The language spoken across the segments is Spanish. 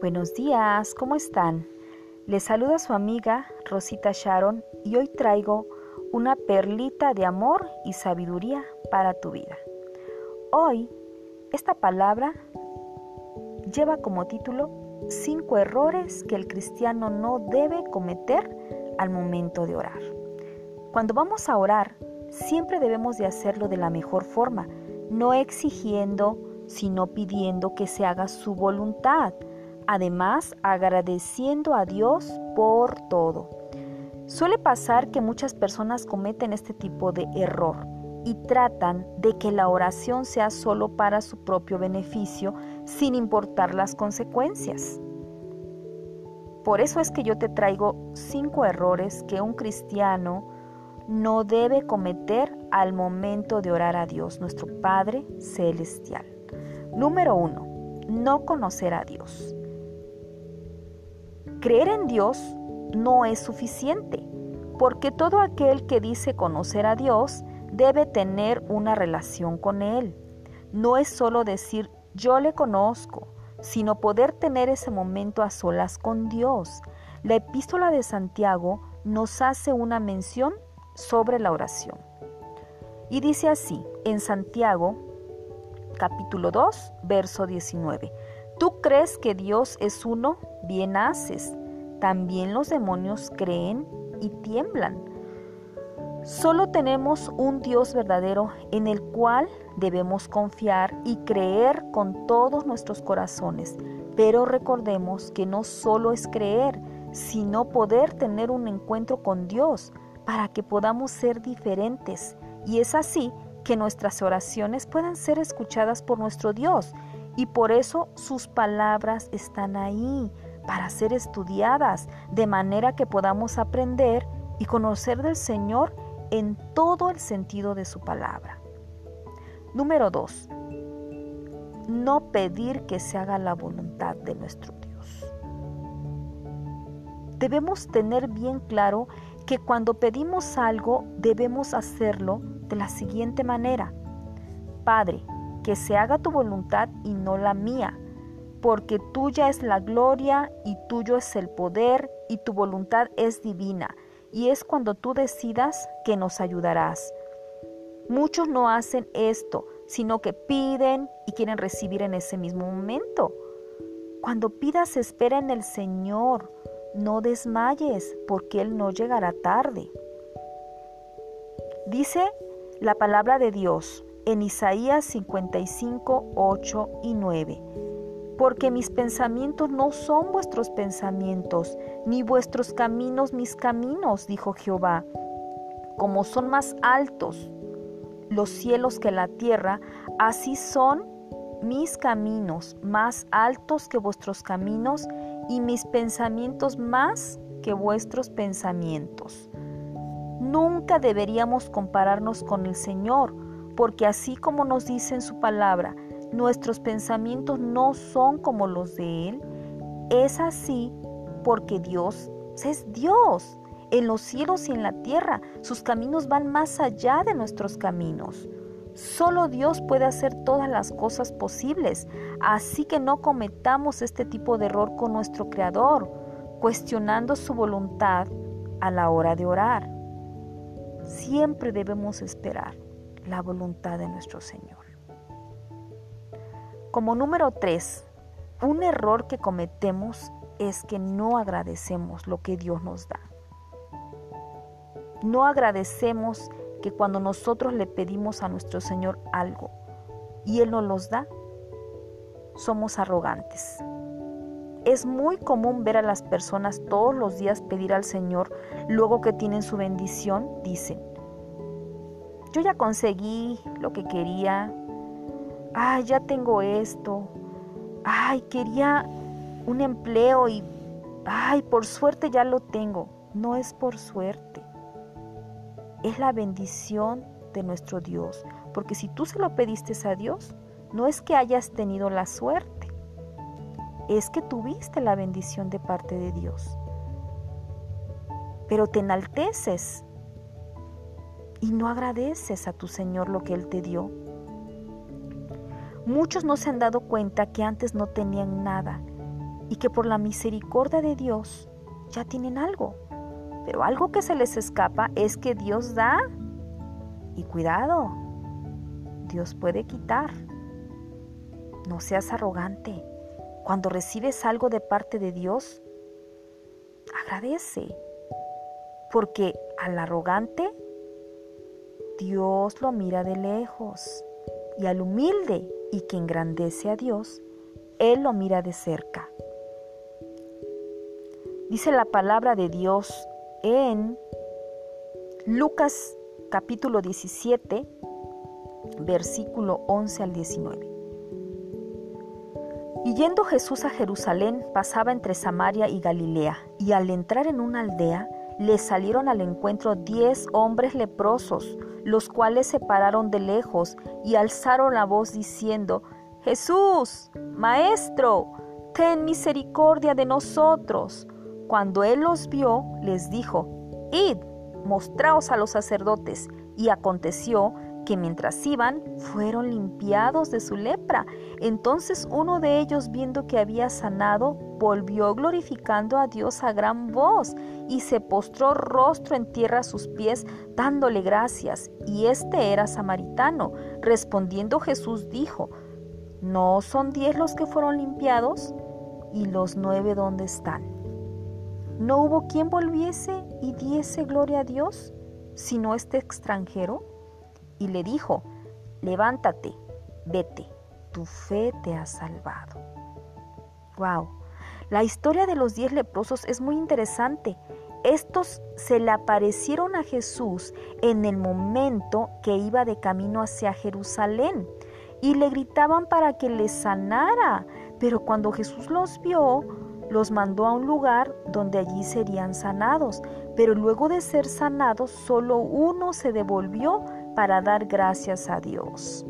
Buenos días, ¿cómo están? Les saluda su amiga Rosita Sharon y hoy traigo una perlita de amor y sabiduría para tu vida. Hoy, esta palabra lleva como título Cinco errores que el cristiano no debe cometer al momento de orar. Cuando vamos a orar, siempre debemos de hacerlo de la mejor forma, no exigiendo, sino pidiendo que se haga su voluntad además agradeciendo a Dios por todo. Suele pasar que muchas personas cometen este tipo de error y tratan de que la oración sea solo para su propio beneficio sin importar las consecuencias. Por eso es que yo te traigo cinco errores que un cristiano no debe cometer al momento de orar a Dios, nuestro Padre Celestial. Número uno, no conocer a Dios. Creer en Dios no es suficiente, porque todo aquel que dice conocer a Dios debe tener una relación con Él. No es solo decir yo le conozco, sino poder tener ese momento a solas con Dios. La epístola de Santiago nos hace una mención sobre la oración. Y dice así, en Santiago capítulo 2, verso 19, Tú crees que Dios es uno, bien haces. También los demonios creen y tiemblan. Solo tenemos un Dios verdadero en el cual debemos confiar y creer con todos nuestros corazones. Pero recordemos que no solo es creer, sino poder tener un encuentro con Dios para que podamos ser diferentes. Y es así que nuestras oraciones puedan ser escuchadas por nuestro Dios y por eso sus palabras están ahí para ser estudiadas, de manera que podamos aprender y conocer del Señor en todo el sentido de su palabra. Número 2. No pedir que se haga la voluntad de nuestro Dios. Debemos tener bien claro que cuando pedimos algo debemos hacerlo de la siguiente manera. Padre, que se haga tu voluntad y no la mía, porque tuya es la gloria y tuyo es el poder y tu voluntad es divina, y es cuando tú decidas que nos ayudarás. Muchos no hacen esto, sino que piden y quieren recibir en ese mismo momento. Cuando pidas, espera en el Señor, no desmayes, porque Él no llegará tarde. Dice la palabra de Dios, en Isaías 55, 8 y 9. Porque mis pensamientos no son vuestros pensamientos, ni vuestros caminos mis caminos, dijo Jehová. Como son más altos los cielos que la tierra, así son mis caminos más altos que vuestros caminos y mis pensamientos más que vuestros pensamientos. Nunca deberíamos compararnos con el Señor, porque así como nos dice en su palabra, nuestros pensamientos no son como los de Él, es así porque Dios es Dios. En los cielos y en la tierra, sus caminos van más allá de nuestros caminos. Solo Dios puede hacer todas las cosas posibles, así que no cometamos este tipo de error con nuestro Creador, cuestionando su voluntad a la hora de orar. Siempre debemos esperar la voluntad de nuestro Señor. Como número tres, un error que cometemos es que no agradecemos lo que Dios nos da. No agradecemos que cuando nosotros le pedimos a nuestro Señor algo y Él nos los da, somos arrogantes. Es muy común ver a las personas todos los días pedir al Señor, luego que tienen su bendición, dicen, yo ya conseguí lo que quería, ay, ya tengo esto, ay, quería un empleo y, ay, por suerte ya lo tengo. No es por suerte, es la bendición de nuestro Dios, porque si tú se lo pediste a Dios, no es que hayas tenido la suerte, es que tuviste la bendición de parte de Dios. Pero te enalteces y no agradeces a tu Señor lo que Él te dio. Muchos no se han dado cuenta que antes no tenían nada y que por la misericordia de Dios ya tienen algo. Pero algo que se les escapa es que Dios da y cuidado, Dios puede quitar. No seas arrogante. Cuando recibes algo de parte de Dios, agradece. Porque al arrogante, Dios lo mira de lejos. Y al humilde y que engrandece a Dios, Él lo mira de cerca. Dice la palabra de Dios en Lucas capítulo 17, versículo 11 al 19. Y yendo Jesús a Jerusalén, pasaba entre Samaria y Galilea, y al entrar en una aldea, le salieron al encuentro diez hombres leprosos, los cuales se pararon de lejos y alzaron la voz diciendo, Jesús, Maestro, ten misericordia de nosotros. Cuando él los vio, les dijo, Id, mostraos a los sacerdotes. Y aconteció que mientras iban, fueron limpiados de su lepra. Entonces uno de ellos, viendo que había sanado, volvió glorificando a Dios a gran voz, y se postró rostro en tierra a sus pies, dándole gracias. Y este era samaritano. Respondiendo Jesús dijo, ¿no son diez los que fueron limpiados? ¿Y los nueve dónde están? ¿No hubo quien volviese y diese gloria a Dios, sino este extranjero? Y le dijo, levántate, vete, tu fe te ha salvado. Wow, la historia de los diez leprosos es muy interesante. Estos se le aparecieron a Jesús en el momento que iba de camino hacia Jerusalén y le gritaban para que les sanara. Pero cuando Jesús los vio, los mandó a un lugar donde allí serían sanados, pero luego de ser sanados solo uno se devolvió para dar gracias a Dios.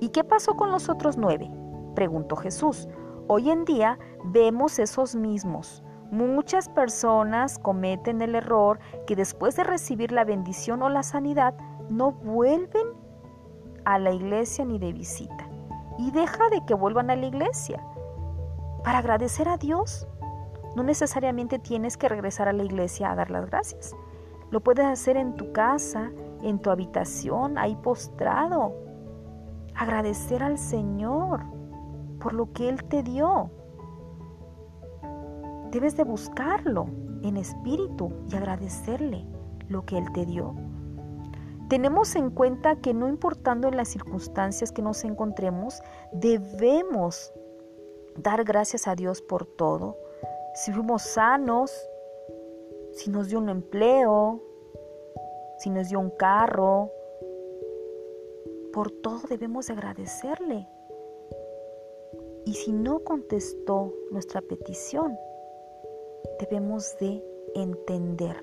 ¿Y qué pasó con los otros nueve? preguntó Jesús. Hoy en día vemos esos mismos. Muchas personas cometen el error que después de recibir la bendición o la sanidad no vuelven a la iglesia ni de visita. Y deja de que vuelvan a la iglesia para agradecer a Dios. No necesariamente tienes que regresar a la iglesia a dar las gracias. Lo puedes hacer en tu casa, en tu habitación, ahí postrado. Agradecer al Señor por lo que Él te dio. Debes de buscarlo en espíritu y agradecerle lo que Él te dio. Tenemos en cuenta que no importando en las circunstancias que nos encontremos, debemos dar gracias a Dios por todo. Si fuimos sanos, si nos dio un empleo, si nos dio un carro, por todo debemos agradecerle. Y si no contestó nuestra petición, debemos de entender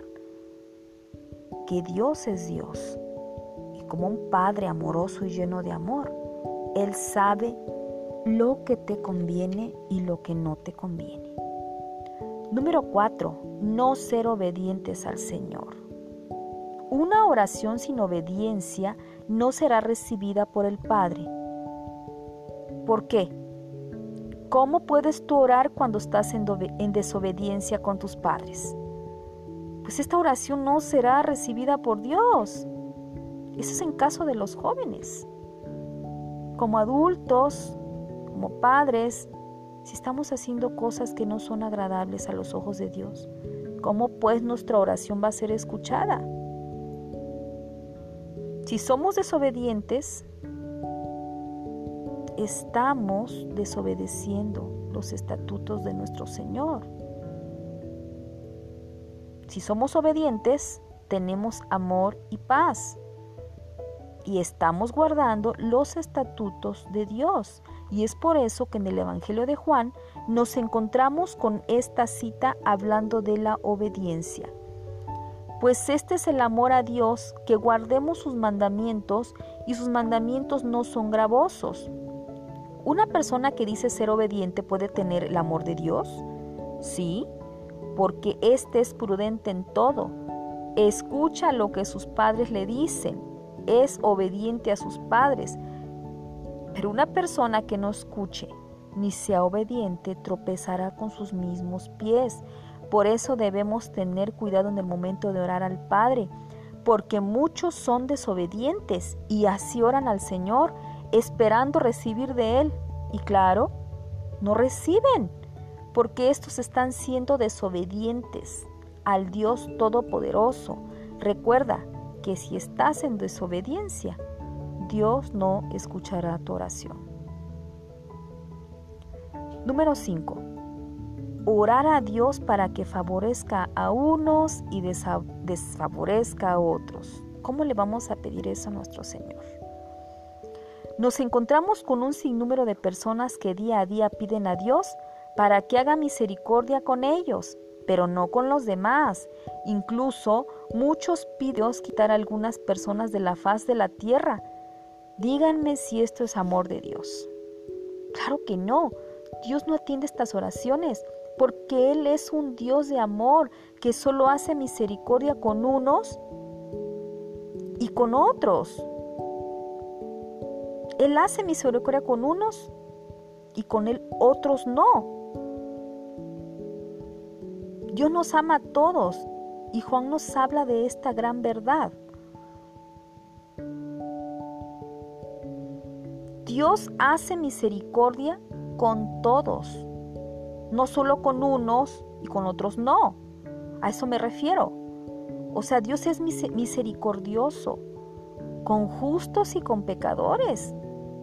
que Dios es Dios. Y como un Padre amoroso y lleno de amor, Él sabe lo que te conviene y lo que no te conviene. Número 4. No ser obedientes al Señor. Una oración sin obediencia no será recibida por el Padre. ¿Por qué? ¿Cómo puedes tú orar cuando estás en, en desobediencia con tus padres? Pues esta oración no será recibida por Dios. Eso es en caso de los jóvenes. Como adultos, como padres, si estamos haciendo cosas que no son agradables a los ojos de Dios, ¿cómo pues nuestra oración va a ser escuchada? Si somos desobedientes, estamos desobedeciendo los estatutos de nuestro Señor. Si somos obedientes, tenemos amor y paz y estamos guardando los estatutos de Dios. Y es por eso que en el Evangelio de Juan nos encontramos con esta cita hablando de la obediencia. Pues este es el amor a Dios, que guardemos sus mandamientos y sus mandamientos no son gravosos. ¿Una persona que dice ser obediente puede tener el amor de Dios? Sí, porque éste es prudente en todo. Escucha lo que sus padres le dicen es obediente a sus padres. Pero una persona que no escuche ni sea obediente, tropezará con sus mismos pies. Por eso debemos tener cuidado en el momento de orar al Padre, porque muchos son desobedientes y así oran al Señor, esperando recibir de Él. Y claro, no reciben, porque estos están siendo desobedientes al Dios Todopoderoso. Recuerda que si estás en desobediencia, Dios no escuchará tu oración. Número 5. Orar a Dios para que favorezca a unos y desfavorezca a otros. ¿Cómo le vamos a pedir eso a nuestro Señor? Nos encontramos con un sinnúmero de personas que día a día piden a Dios para que haga misericordia con ellos, pero no con los demás. Incluso muchos piden quitar a algunas personas de la faz de la tierra. Díganme si esto es amor de Dios. Claro que no. Dios no atiende estas oraciones porque Él es un Dios de amor que solo hace misericordia con unos y con otros. Él hace misericordia con unos y con él otros no. Dios nos ama a todos y Juan nos habla de esta gran verdad. Dios hace misericordia con todos, no solo con unos y con otros no. A eso me refiero. O sea, Dios es misericordioso con justos y con pecadores,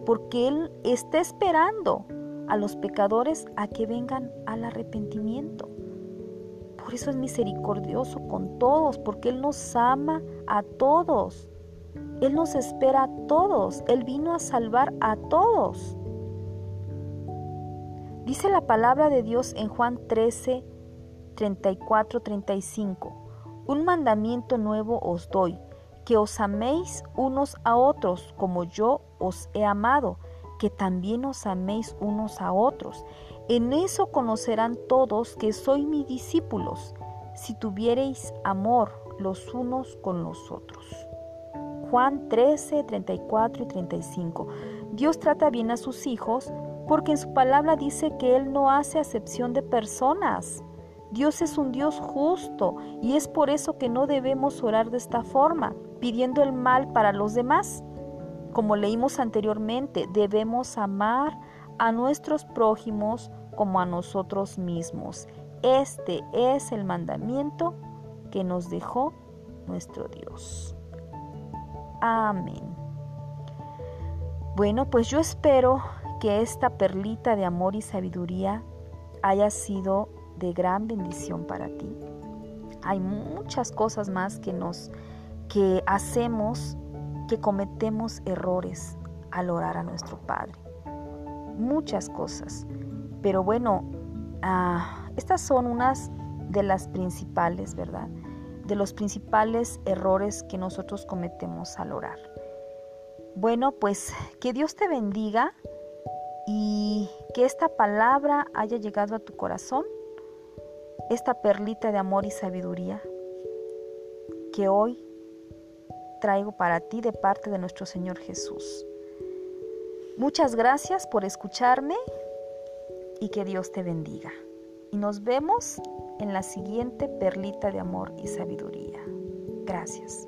porque Él está esperando a los pecadores a que vengan al arrepentimiento. Por eso es misericordioso con todos, porque Él nos ama a todos. Él nos espera a todos. Él vino a salvar a todos. Dice la palabra de Dios en Juan 13, 34, 35. Un mandamiento nuevo os doy, que os améis unos a otros como yo os he amado, que también os améis unos a otros. En eso conocerán todos que sois mis discípulos, si tuviereis amor los unos con los otros. Juan 13, 34 y 35. Dios trata bien a sus hijos porque en su palabra dice que Él no hace acepción de personas. Dios es un Dios justo y es por eso que no debemos orar de esta forma, pidiendo el mal para los demás. Como leímos anteriormente, debemos amar a nuestros prójimos como a nosotros mismos. Este es el mandamiento que nos dejó nuestro Dios. Amén. Bueno, pues yo espero que esta perlita de amor y sabiduría haya sido de gran bendición para ti. Hay muchas cosas más que nos que hacemos que cometemos errores al orar a nuestro Padre. Muchas cosas. Pero bueno, ah, estas son unas de las principales, ¿verdad? De los principales errores que nosotros cometemos al orar. Bueno, pues que Dios te bendiga y que esta palabra haya llegado a tu corazón, esta perlita de amor y sabiduría que hoy traigo para ti de parte de nuestro Señor Jesús. Muchas gracias por escucharme y que Dios te bendiga. Y nos vemos en la siguiente perlita de amor y sabiduría. Gracias.